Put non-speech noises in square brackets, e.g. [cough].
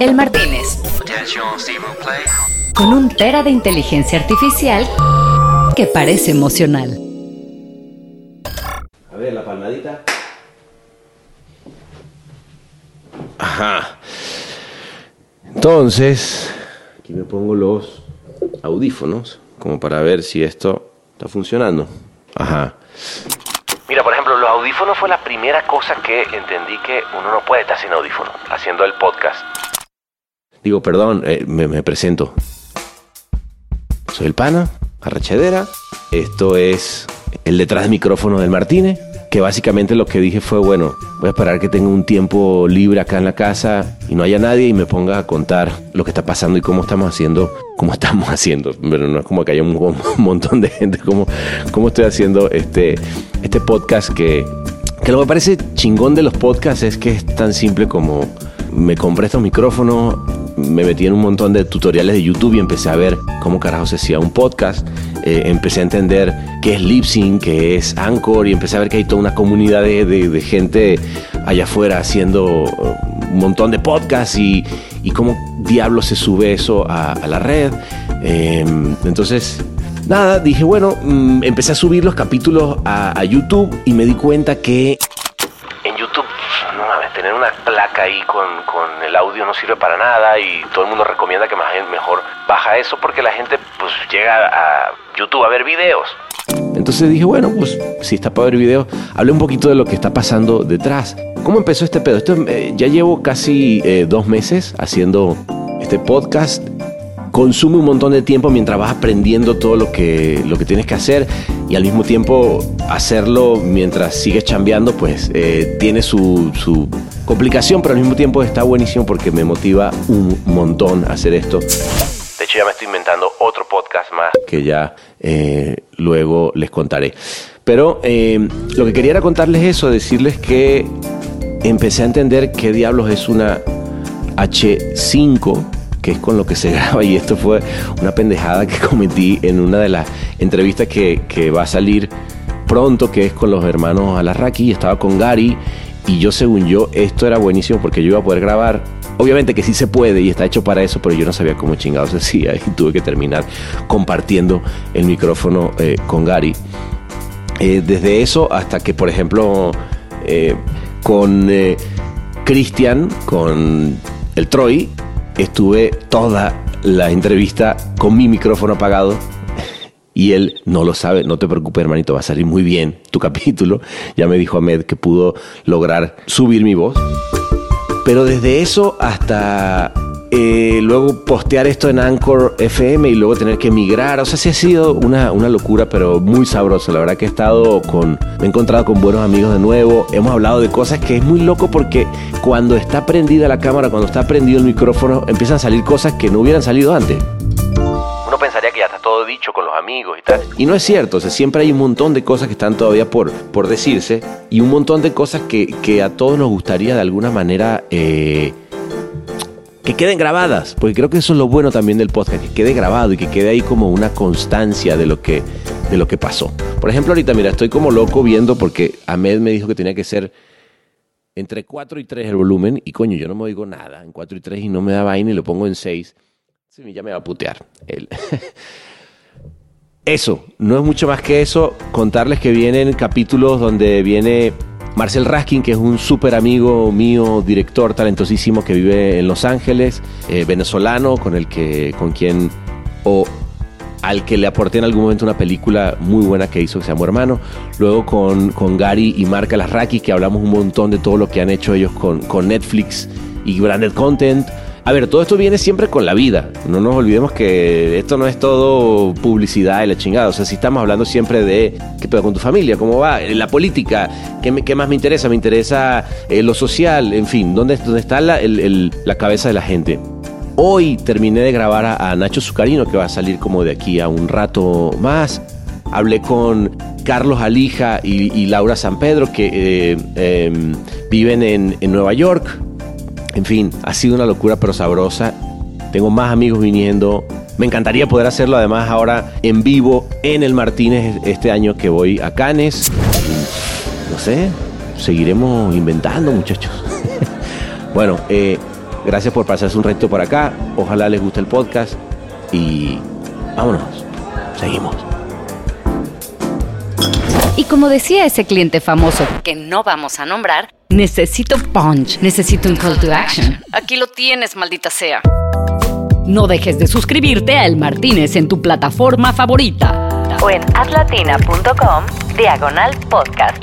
El Martínez. Con un tera de inteligencia artificial que parece emocional. A ver, la palmadita. Ajá. Entonces, aquí me pongo los audífonos como para ver si esto está funcionando. Ajá. Mira, por ejemplo, los audífonos fue la primera cosa que entendí que uno no puede estar sin audífonos haciendo el podcast. Digo, perdón, eh, me, me presento. Soy el pana, arrachedera. Esto es el detrás del micrófono del Martínez que básicamente lo que dije fue, bueno, voy a esperar que tenga un tiempo libre acá en la casa y no haya nadie y me ponga a contar lo que está pasando y cómo estamos haciendo, cómo estamos haciendo. Pero no es como que haya un, montón de gente, como cómo estoy haciendo este, este podcast que, que lo que parece chingón de los podcasts es que es tan simple como me compré estos micrófonos, me metí en un montón de tutoriales de YouTube y empecé a ver cómo carajo se hacía un podcast. Eh, empecé a entender qué es Lipsync, qué es Anchor y empecé a ver que hay toda una comunidad de, gente allá afuera haciendo uh, un montón de podcasts y, cómo diablo se sube eso a, la red. Em, entonces, nada, dije, bueno, mm, empecé a subir los capítulos a, a YouTube y me di cuenta que tener una placa ahí con, el audio no sirve para nada y todo el mundo recomienda que mejor baja eso porque la gente pues llega a YouTube a ver videos. Entonces dije, bueno, pues si está para ver videos, hablé un poquito de lo que está pasando detrás. ¿Cómo empezó este pedo? Esto, eh, ya llevo casi eh, dos meses haciendo este podcast consume un montón de tiempo mientras vas aprendiendo todo lo que, lo que tienes que hacer y al mismo tiempo hacerlo mientras sigues chambeando, pues eh, tiene su, su, complicación, pero al mismo tiempo está buenísimo porque me motiva un montón hacer esto. De hecho, ya me estoy inventando otro podcast más que ya eh, luego les contaré. Pero eh, lo que quería era contarles eso, decirles que empecé a entender qué diablos es una H5 que es con lo que se [laughs] graba y esto fue una pendejada que cometí en una de las entrevistas que, va a salir pronto, que es con los hermanos Alarraqui, estaba con Gary y yo según yo esto era buenísimo porque yo iba a poder grabar. Obviamente que sí se puede y está hecho para eso, pero yo no sabía cómo chingados se [laughs] hacía y tuve que terminar compartiendo el micrófono eh, con Gary. Eh, desde eso hasta que, por ejemplo, eh, con Cristian, con el Troy, estuve toda la entrevista con mi micrófono apagado y él no lo sabe, no te preocupes hermanito, va a salir muy bien tu [laughs] capítulo. Ya me dijo Ahmed que pudo lograr subir mi voz. Pero desde eso hasta eh, luego postear esto en Anchor FM y luego tener que emigrar. O sea, sí ha sido una, una locura, pero muy sabrosa. La verdad que he estado con. Me he encontrado con buenos amigos de nuevo. Hemos hablado de cosas que es muy loco porque cuando está prendida la cámara, cuando está prendido el micrófono, empiezan a salir cosas que no hubieran salido antes. Uno pensaría que ya está todo dicho con los amigos y tal. Y no es cierto, o sea, siempre hay un montón de cosas que están todavía por, por decirse y un montón de cosas que, que a todos nos gustaría de alguna manera eh, que queden grabadas, porque creo que eso es lo bueno también del podcast, que quede grabado y que quede ahí como una constancia de lo que, de lo que pasó. Por ejemplo, ahorita, mira, estoy como loco viendo porque Ahmed me dijo que tenía que ser entre 4 y 3 el volumen, y coño, yo no me oigo nada en 4 y 3 y no me da vaina y lo pongo en 6. ya me va a putear. [laughs] eso, no es mucho más que eso, contarles que vienen capítulos donde viene Marcel Raskin, que es un súper amigo mío, director talentosísimo que vive en Los Ángeles, eh, venezolano, con el que, con quien, o al que le aporté en algún momento una película muy buena que hizo, que se llama Hermano. Luego con, con Gary y Marca Lasraki, que hablamos un montón de todo lo que han hecho ellos con, con Netflix y branded content. A ver, todo esto viene siempre con la vida. No nos olvidemos que esto no es todo publicidad y la chingada. O sea, si estamos hablando siempre de qué pedo con tu familia, cómo va, la política, qué, qué más me interesa, me interesa eh, lo social, en fin, dónde, dónde está la, la, cabeza de la gente. Hoy terminé de grabar a, Nacho Zucarino, que va a salir como de aquí a un rato más. Hablé con Carlos Alija y, Laura San Pedro, que eh, em, viven en, en Nueva York en fin, ha sido una locura pero sabrosa. Tengo más amigos viniendo. Me encantaría poder hacerlo además ahora en vivo en el Martínez este año que voy a Canes. No sé, seguiremos inventando muchachos. [laughs] bueno, eh, Gracias por pasarse un reto por acá. Ojalá les guste el podcast y vámonos. Seguimos. Y como decía ese cliente famoso que no vamos a nombrar, necesito punch, necesito un call to action. Aquí lo tienes, maldita sea. No dejes de suscribirte a El Martínez en tu plataforma favorita o en atlatina.com diagonal podcast.